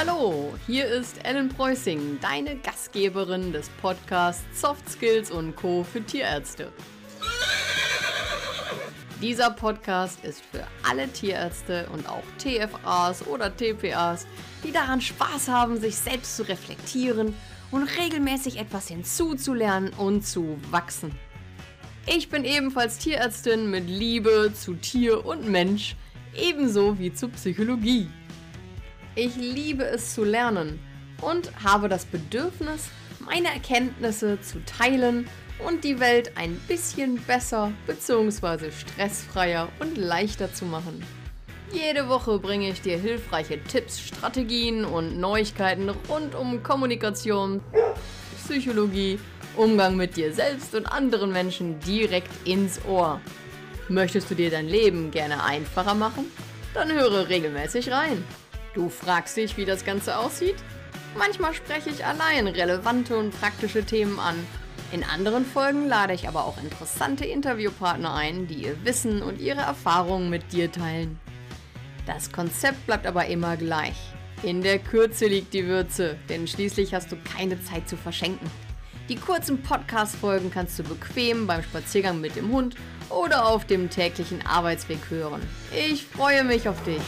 Hallo, hier ist Ellen Preußing, deine Gastgeberin des Podcasts Soft Skills und Co. für Tierärzte. Dieser Podcast ist für alle Tierärzte und auch TFAs oder TPAs, die daran Spaß haben, sich selbst zu reflektieren und regelmäßig etwas hinzuzulernen und zu wachsen. Ich bin ebenfalls Tierärztin mit Liebe zu Tier und Mensch, ebenso wie zu Psychologie. Ich liebe es zu lernen und habe das Bedürfnis, meine Erkenntnisse zu teilen und die Welt ein bisschen besser bzw. stressfreier und leichter zu machen. Jede Woche bringe ich dir hilfreiche Tipps, Strategien und Neuigkeiten rund um Kommunikation, Psychologie, Umgang mit dir selbst und anderen Menschen direkt ins Ohr. Möchtest du dir dein Leben gerne einfacher machen? Dann höre regelmäßig rein. Du fragst dich, wie das Ganze aussieht? Manchmal spreche ich allein relevante und praktische Themen an. In anderen Folgen lade ich aber auch interessante Interviewpartner ein, die ihr Wissen und ihre Erfahrungen mit dir teilen. Das Konzept bleibt aber immer gleich. In der Kürze liegt die Würze, denn schließlich hast du keine Zeit zu verschenken. Die kurzen Podcast-Folgen kannst du bequem beim Spaziergang mit dem Hund oder auf dem täglichen Arbeitsweg hören. Ich freue mich auf dich.